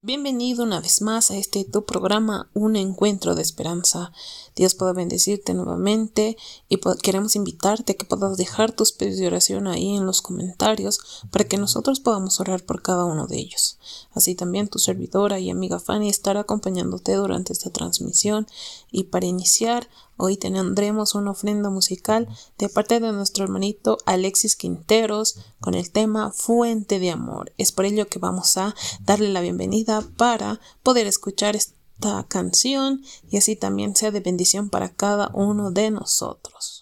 Bienvenido una vez más a este tu programa Un Encuentro de Esperanza. Dios pueda bendecirte nuevamente y queremos invitarte a que puedas dejar tus pedidos de oración ahí en los comentarios para que nosotros podamos orar por cada uno de ellos. Así también tu servidora y amiga Fanny estará acompañándote durante esta transmisión y para iniciar Hoy tendremos una ofrenda musical de parte de nuestro hermanito Alexis Quinteros con el tema Fuente de Amor. Es por ello que vamos a darle la bienvenida para poder escuchar esta canción y así también sea de bendición para cada uno de nosotros.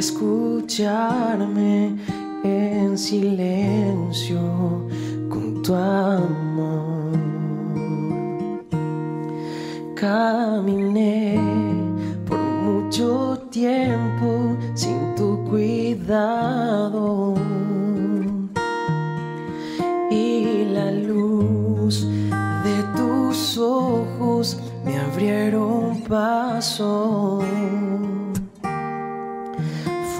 Escucharme en silencio con tu amor. Caminé por mucho tiempo sin tu cuidado. Y la luz de tus ojos me abrieron paso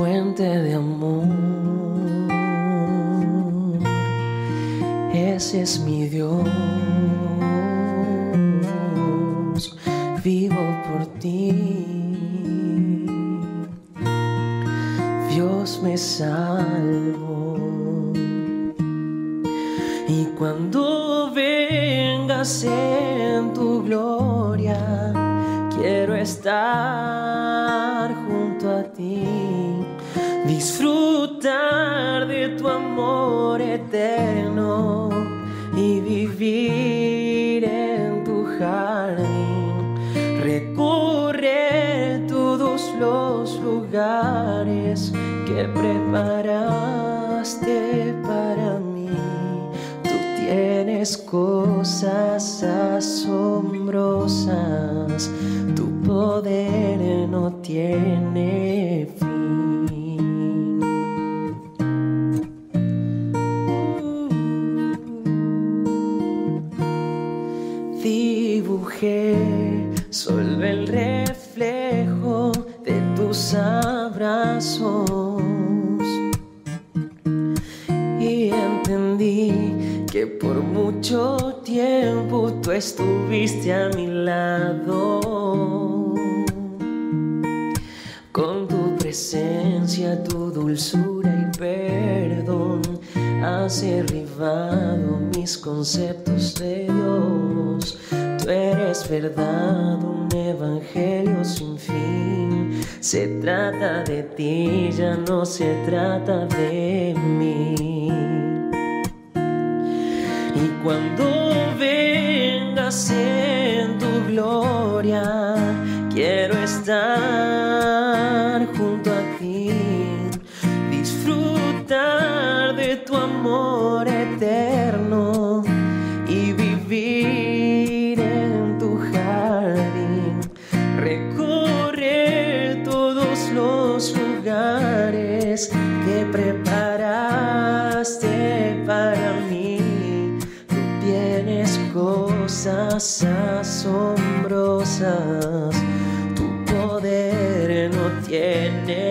fuente de amor. Ese es mi Dios. Vivo por ti. Dios me salvó. Y cuando vengas en tu gloria, quiero estar disfrutar de tu amor eterno y vivir en tu jardín, recorrer todos los lugares que preparaste para mí. Tú tienes cosas asombrosas, tu poder no tiene estuviste a mi lado. Con tu presencia, tu dulzura y perdón has derribado mis conceptos de Dios eres verdad, un evangelio sin fin. Se trata de ti, ya no se trata de mí. Y cuando cosas asombrosas, tu poder no tiene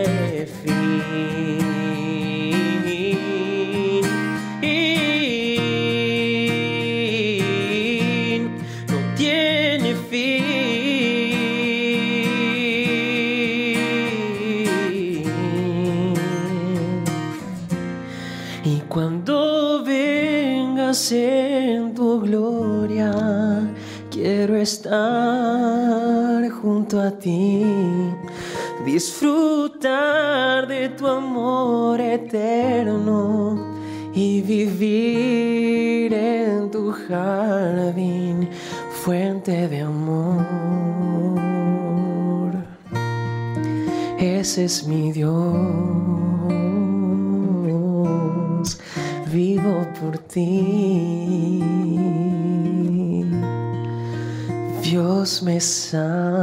eterno y y vivir en tu jardín, fuente de amor. Ese es mi Dios, vivo por ti. Dios me salvó.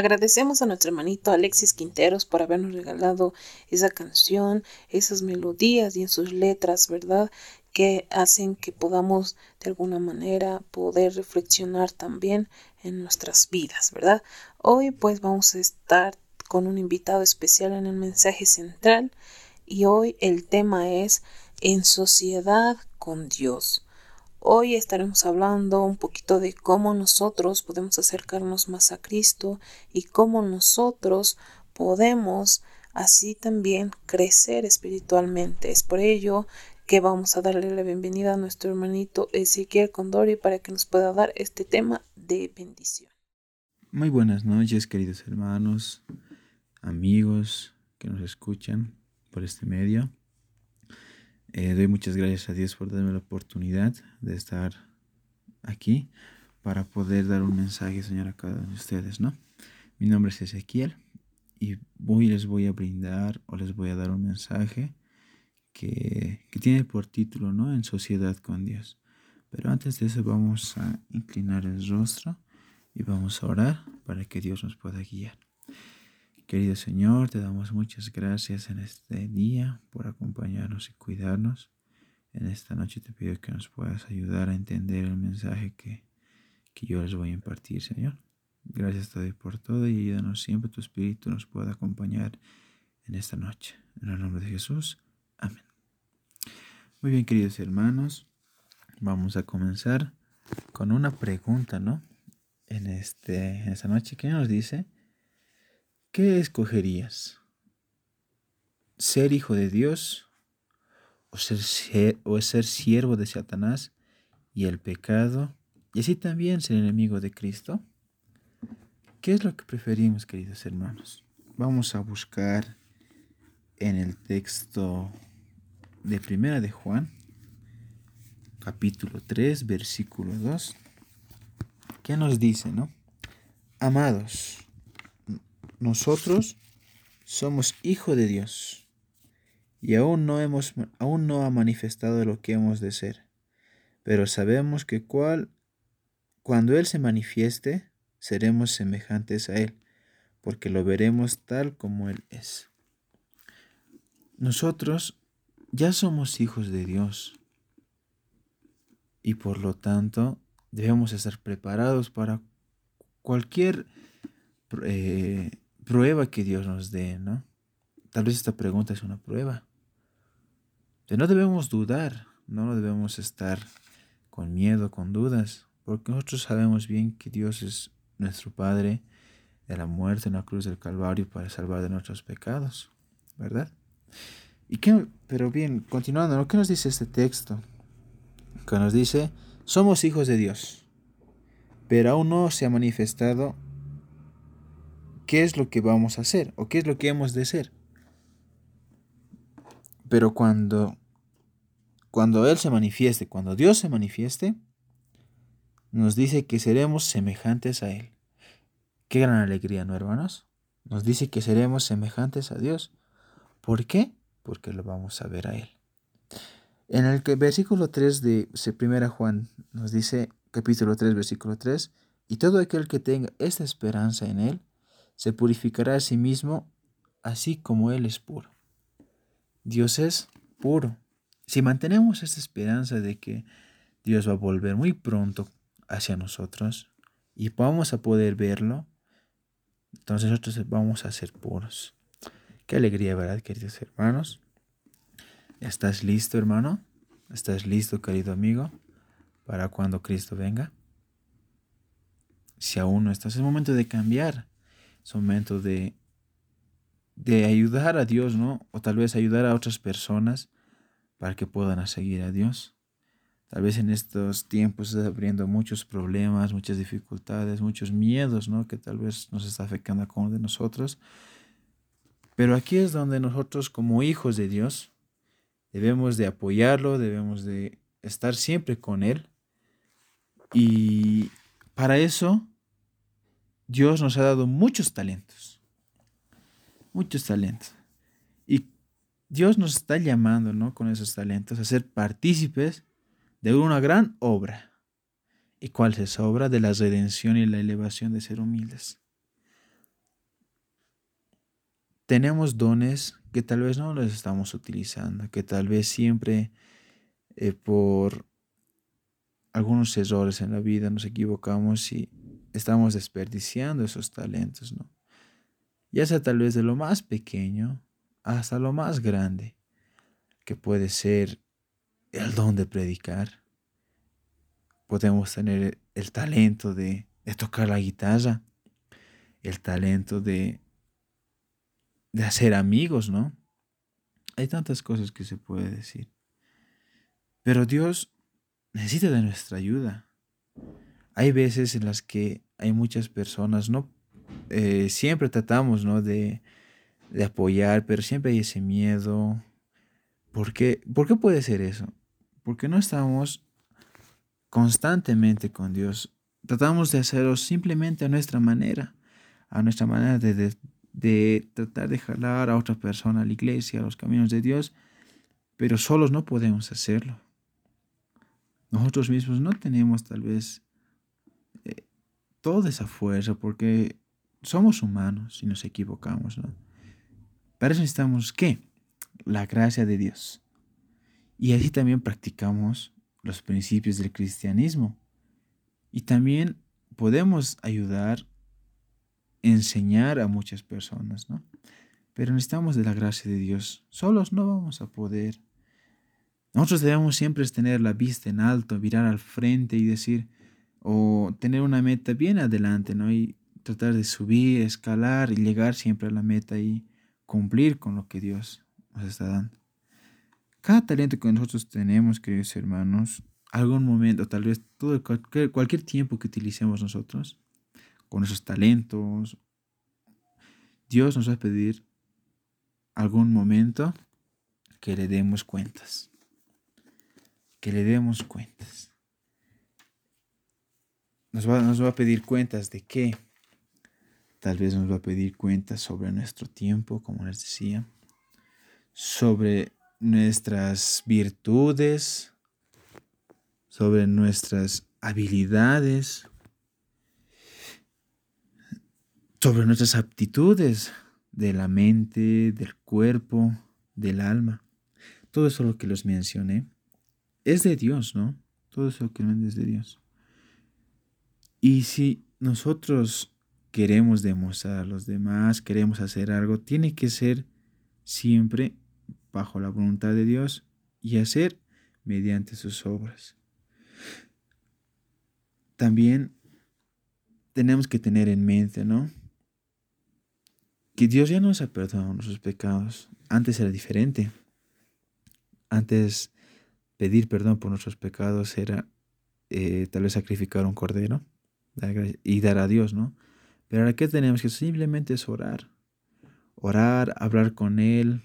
Agradecemos a nuestro hermanito Alexis Quinteros por habernos regalado esa canción, esas melodías y en sus letras, ¿verdad? Que hacen que podamos de alguna manera poder reflexionar también en nuestras vidas, ¿verdad? Hoy pues vamos a estar con un invitado especial en el mensaje central y hoy el tema es en sociedad con Dios. Hoy estaremos hablando un poquito de cómo nosotros podemos acercarnos más a Cristo y cómo nosotros podemos así también crecer espiritualmente. Es por ello que vamos a darle la bienvenida a nuestro hermanito Ezequiel Condori para que nos pueda dar este tema de bendición. Muy buenas noches, queridos hermanos, amigos que nos escuchan por este medio. Eh, doy muchas gracias a Dios por darme la oportunidad de estar aquí para poder dar un mensaje, Señor, a cada uno de ustedes, ¿no? Mi nombre es Ezequiel y hoy les voy a brindar o les voy a dar un mensaje que, que tiene por título, ¿no? En sociedad con Dios. Pero antes de eso vamos a inclinar el rostro y vamos a orar para que Dios nos pueda guiar. Querido Señor, te damos muchas gracias en este día por acompañarnos y cuidarnos. En esta noche te pido que nos puedas ayudar a entender el mensaje que, que yo les voy a impartir, Señor. Gracias te doy por todo y ayúdanos siempre tu Espíritu nos pueda acompañar en esta noche. En el nombre de Jesús. Amén. Muy bien, queridos hermanos, vamos a comenzar con una pregunta, ¿no? En, este, en esta noche, ¿qué nos dice? ¿Qué escogerías? ¿Ser hijo de Dios o ser, o ser siervo de Satanás y el pecado y así también ser enemigo de Cristo? ¿Qué es lo que preferimos, queridos hermanos? Vamos a buscar en el texto de Primera de Juan, capítulo 3, versículo 2. ¿Qué nos dice, no? Amados, nosotros somos hijos de Dios y aún no, hemos, aún no ha manifestado lo que hemos de ser, pero sabemos que cual, cuando Él se manifieste, seremos semejantes a Él, porque lo veremos tal como Él es. Nosotros ya somos hijos de Dios y por lo tanto debemos estar preparados para cualquier eh, prueba que Dios nos dé, ¿no? Tal vez esta pregunta es una prueba. Pero no debemos dudar, no debemos estar con miedo, con dudas, porque nosotros sabemos bien que Dios es nuestro Padre de la muerte en la cruz del Calvario para salvar de nuestros pecados, ¿verdad? ¿Y qué, pero bien, continuando, ¿qué nos dice este texto? Que nos dice, somos hijos de Dios, pero aún no se ha manifestado qué es lo que vamos a hacer o qué es lo que hemos de ser. Pero cuando, cuando Él se manifieste, cuando Dios se manifieste, nos dice que seremos semejantes a Él. Qué gran alegría, ¿no, hermanos? Nos dice que seremos semejantes a Dios. ¿Por qué? Porque lo vamos a ver a Él. En el versículo 3 de 1 Juan nos dice, capítulo 3, versículo 3, y todo aquel que tenga esta esperanza en Él, se purificará a sí mismo así como Él es puro. Dios es puro. Si mantenemos esta esperanza de que Dios va a volver muy pronto hacia nosotros y vamos a poder verlo, entonces nosotros vamos a ser puros. Qué alegría, ¿verdad, queridos hermanos? ¿Estás listo, hermano? ¿Estás listo, querido amigo, para cuando Cristo venga? Si aún no estás, es momento de cambiar es momento de, de ayudar a Dios, ¿no? O tal vez ayudar a otras personas para que puedan seguir a Dios. Tal vez en estos tiempos está abriendo muchos problemas, muchas dificultades, muchos miedos, ¿no? Que tal vez nos está afectando a cada uno de nosotros. Pero aquí es donde nosotros como hijos de Dios debemos de apoyarlo, debemos de estar siempre con Él. Y para eso Dios nos ha dado muchos talentos. Muchos talentos. Y Dios nos está llamando, ¿no? Con esos talentos a ser partícipes de una gran obra. ¿Y cuál es esa obra? De la redención y la elevación de ser humildes. Tenemos dones que tal vez no los estamos utilizando, que tal vez siempre eh, por algunos errores en la vida nos equivocamos y estamos desperdiciando esos talentos, ¿no? Ya sea tal vez de lo más pequeño hasta lo más grande, que puede ser el don de predicar. Podemos tener el talento de, tocar la guitarra, el talento de, de hacer amigos, ¿no? Hay tantas cosas que se puede decir. Pero Dios necesita de nuestra ayuda. Hay veces en las que hay muchas personas, ¿no? Eh, siempre tratamos, ¿no? De, de apoyar, pero siempre hay ese miedo. ¿Por qué? ¿Por qué puede ser eso? Porque no estamos constantemente con Dios. Tratamos de hacerlo simplemente a nuestra manera, a nuestra manera de, de, tratar de jalar a otra persona a la iglesia, a los caminos de Dios, pero solos no podemos hacerlo. Nosotros mismos no tenemos tal vez eh, toda esa fuerza porque somos humanos y nos equivocamos, ¿no? Para eso necesitamos qué? La gracia de Dios. Y así también practicamos los principios del cristianismo. Y también podemos ayudar, enseñar a muchas personas, ¿no? Pero necesitamos de la gracia de Dios. Solos no vamos a poder. Nosotros debemos siempre tener la vista en alto, mirar al frente y decir, o tener una meta bien adelante, ¿no? Y tratar de subir, escalar y llegar siempre a la meta y cumplir con lo que Dios nos está dando. Cada talento que nosotros tenemos, queridos hermanos, algún momento, tal vez todo, cualquier, cualquier tiempo que utilicemos nosotros, con esos talentos, Dios nos va a pedir algún momento que le demos cuentas. Que le demos cuentas. Nos va, nos va a pedir cuentas de qué. Tal vez nos va a pedir cuentas sobre nuestro tiempo, como les decía. Sobre nuestras virtudes, sobre nuestras habilidades, sobre nuestras aptitudes de la mente, del cuerpo, del alma. Todo eso lo que los mencioné es de Dios, ¿no? Todo eso que ven es de Dios. Y si nosotros queremos demostrar a los demás, queremos hacer algo, tiene que ser siempre bajo la voluntad de Dios y hacer mediante sus obras. También tenemos que tener en mente, ¿no? Que Dios ya nos ha perdonado nuestros pecados. Antes era diferente. Antes pedir perdón por nuestros pecados era eh, tal vez sacrificar un cordero y dar a Dios, ¿no? Pero ahora, ¿qué tenemos? Que simplemente es orar. Orar, hablar con Él,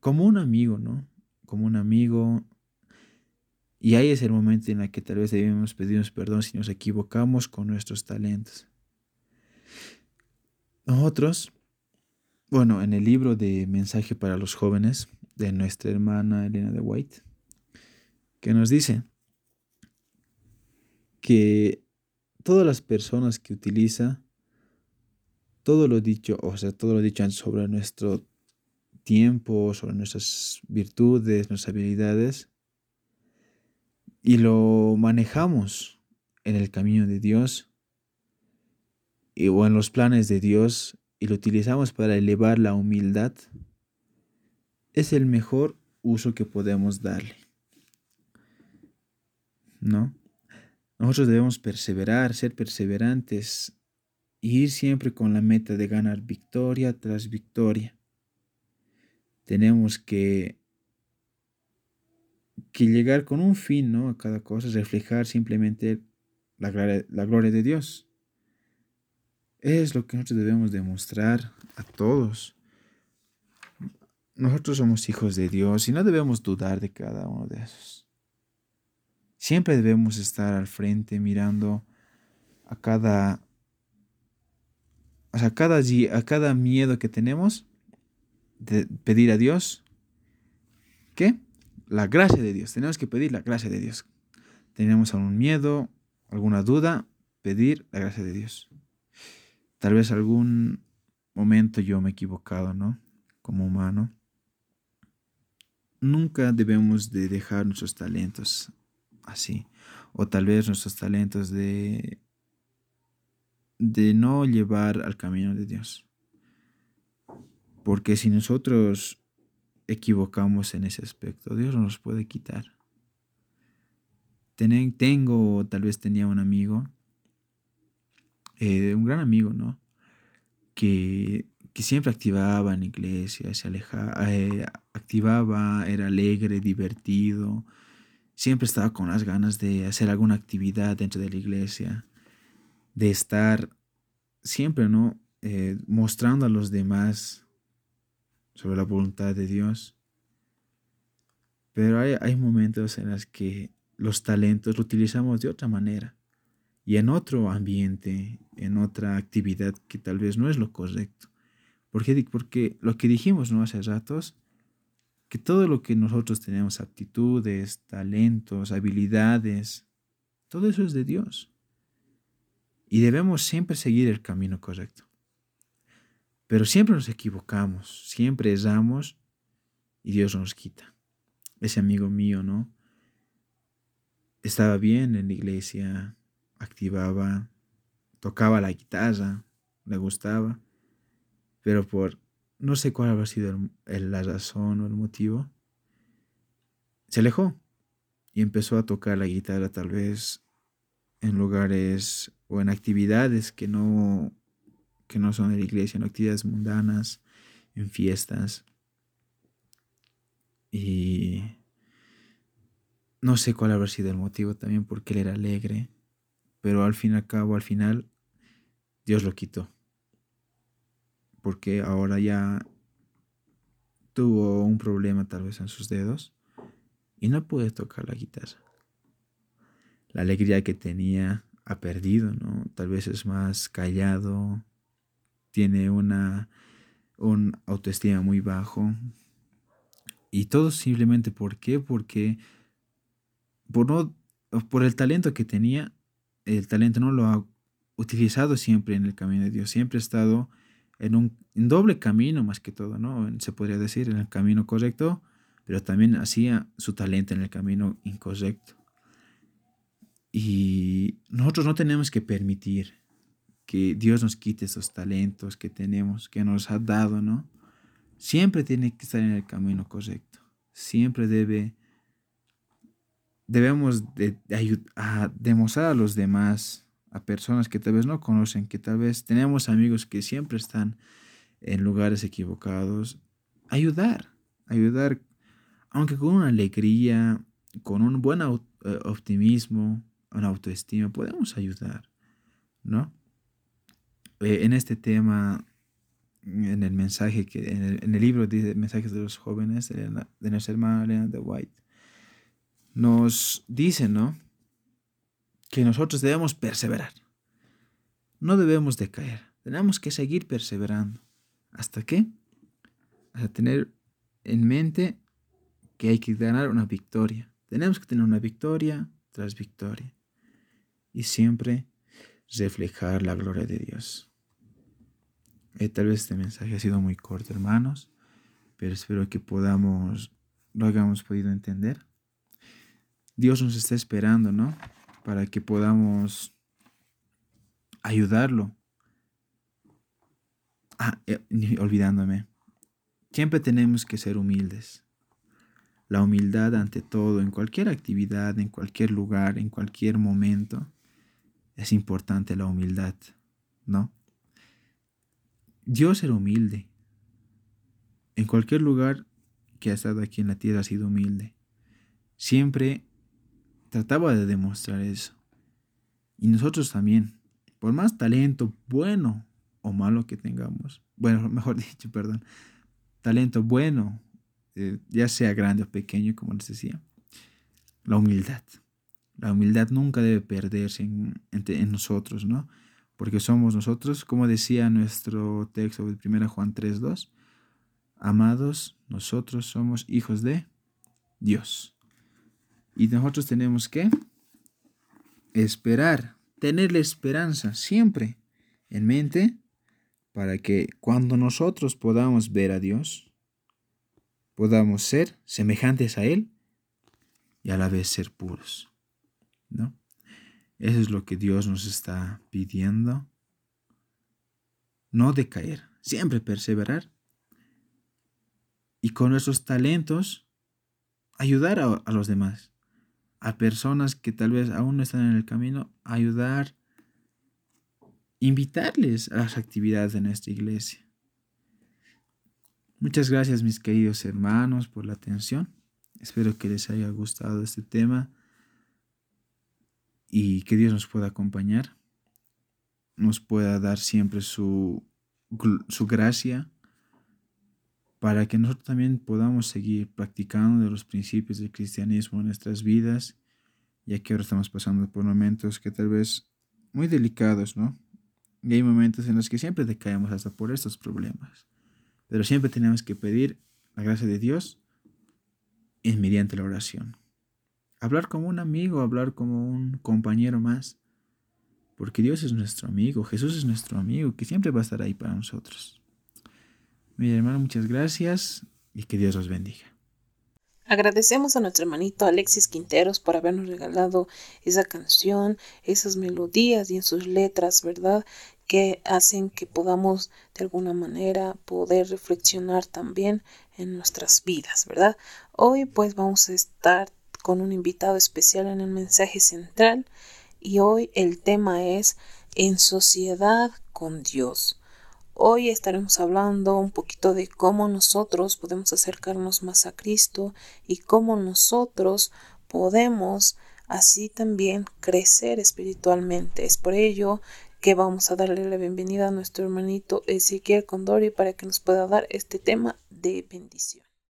como un amigo, ¿no? Como un amigo. Y ahí es el momento en el que tal vez debemos pedirnos perdón si nos equivocamos con nuestros talentos. Nosotros, bueno, en el libro de Mensaje para los jóvenes de nuestra hermana Elena de White, que nos dice que todas las personas que utiliza todo lo dicho, o sea, todo lo dicho sobre nuestro tiempo, sobre nuestras virtudes, nuestras habilidades, y lo manejamos en el camino de Dios y, o en los planes de Dios y lo utilizamos para elevar la humildad, es el mejor uso que podemos darle. ¿No? Nosotros debemos perseverar, ser perseverantes y ir siempre con la meta de ganar victoria tras victoria tenemos que que llegar con un fin, ¿no? A cada cosa, reflejar simplemente la, la gloria de Dios. Es lo que nosotros debemos demostrar a todos. Nosotros somos hijos de Dios y no debemos dudar de cada uno de esos. Siempre debemos estar al frente mirando a cada cada, a cada miedo que tenemos, de pedir a Dios, ¿qué? La gracia de Dios. Tenemos que pedir la gracia de Dios. Tenemos algún miedo, alguna duda, pedir la gracia de Dios. Tal vez algún momento yo me he equivocado, ¿no? Como humano. Nunca debemos de dejar nuestros talentos así. O tal vez nuestros talentos de de no llevar al camino de Dios. Porque si nosotros equivocamos en ese aspecto, Dios nos puede quitar. tengo, tal vez tenía un amigo, eh, un gran amigo, ¿no? Que, que, siempre activaba en iglesia, se alejaba, eh, activaba, era alegre, divertido, siempre estaba con las ganas de hacer alguna actividad dentro de la iglesia de estar siempre, ¿no? Eh, mostrando a los demás sobre la voluntad de Dios. Pero hay, hay momentos en los que los talentos los utilizamos de otra manera y en otro ambiente, en otra actividad que tal vez no es lo correcto. Porque, porque lo que dijimos ¿no? hace ratos, que todo lo que nosotros tenemos, aptitudes, talentos, habilidades, todo eso es de Dios. Y debemos siempre seguir el camino correcto. Pero siempre nos equivocamos, siempre erramos y Dios nos quita. Ese amigo mío, ¿no? Estaba bien en la iglesia, activaba, tocaba la guitarra, le gustaba, pero por no sé cuál habrá sido la razón o el motivo, se alejó y empezó a tocar la guitarra tal vez en lugares o en actividades que no, que no son de la iglesia, en actividades mundanas, en fiestas. Y no sé cuál habrá sido el motivo también, porque él era alegre, pero al fin y al cabo, al final, Dios lo quitó. Porque ahora ya tuvo un problema tal vez en sus dedos y no puede tocar la guitarra. La alegría que tenía ha perdido, ¿no? Tal vez es más callado, tiene una un autoestima muy bajo. Y todo simplemente ¿por qué? Porque por, no, por el talento que tenía, el talento no lo ha utilizado siempre en el camino de Dios, siempre ha estado en un doble camino más que todo, ¿no? Se podría decir, en el camino correcto, pero también hacía su talento en el camino incorrecto. Y nosotros no tenemos que permitir que Dios nos quite esos talentos que tenemos, que nos ha dado, ¿no? Siempre tiene que estar en el camino correcto. Siempre debe, debemos de, a demostrar a los demás, a personas que tal vez no conocen, que tal vez tenemos amigos que siempre están en lugares equivocados, ayudar, ayudar, aunque con una alegría, con un buen eh, optimismo, una autoestima, podemos ayudar, ¿no? Eh, en este tema, en el mensaje que, en el, libro de mensajes de los jóvenes de, nuestra hermana Elena de White, nos dice, ¿no? Que nosotros debemos perseverar. No debemos decaer. Tenemos que seguir perseverando. ¿Hasta qué? Hasta tener en mente que hay que ganar una victoria. Tenemos que tener una victoria tras victoria y siempre reflejar la gloria de Dios. Eh, tal vez este mensaje ha sido muy corto, hermanos, pero espero que podamos, lo hayamos podido entender. Dios nos está esperando, ¿no? Para que podamos ayudarlo. Ah, eh, olvidándome. Siempre tenemos que ser humildes. La humildad ante todo, en cualquier actividad, en cualquier lugar, en cualquier momento es importante la humildad, ¿no? Dios era humilde. En cualquier lugar que ha estado aquí en la tierra ha sido humilde. siempre trataba de demostrar eso. Y nosotros también, por más talento bueno o malo que tengamos, bueno, mejor dicho, perdón, talento bueno, eh, ya sea grande o pequeño, como les decía, la humildad. La humildad nunca debe perderse en, nosotros, ¿no? Porque somos nosotros, como decía nuestro texto de 1 Juan 3.2, amados, nosotros somos hijos de Dios. Y nosotros tenemos que esperar, tener la esperanza siempre en mente para que cuando nosotros podamos ver a Dios, podamos ser semejantes a Él y a la vez ser puros. ¿No? Eso es lo que Dios nos está pidiendo. No decaer, siempre perseverar. Y con nuestros talentos, ayudar a, a los demás a personas que tal vez aún no están en el camino, ayudar, invitarles a las actividades de nuestra iglesia. Muchas gracias mis queridos hermanos por la atención. Espero que les haya gustado este tema y que Dios nos pueda acompañar, nos pueda dar siempre su, su gracia para que nosotros también podamos seguir practicando los principios del cristianismo en nuestras vidas, ya que ahora estamos pasando por momentos que tal vez muy delicados, ¿no? Y hay momentos en los que siempre decaemos hasta por estos problemas. Pero siempre tenemos que pedir la gracia de Dios en mediante la oración. Hablar como un amigo, hablar como un compañero más. Porque Dios es nuestro amigo, Jesús es nuestro amigo, que siempre va a estar ahí para nosotros. Mi hermano, muchas gracias y que Dios los bendiga. Agradecemos a nuestro hermanito Alexis Quinteros por habernos regalado esa canción, esas melodías y en sus letras, ¿verdad? Que hacen que podamos de alguna manera poder reflexionar también en nuestras vidas, ¿verdad? Hoy pues vamos a estar con un invitado especial en el mensaje central y hoy el tema es en sociedad con Dios. Hoy estaremos hablando un poquito de cómo nosotros podemos acercarnos más a Cristo y cómo nosotros podemos así también crecer espiritualmente. Es por ello que vamos a darle la bienvenida a nuestro hermanito Ezequiel Condori para que nos pueda dar este tema de bendición.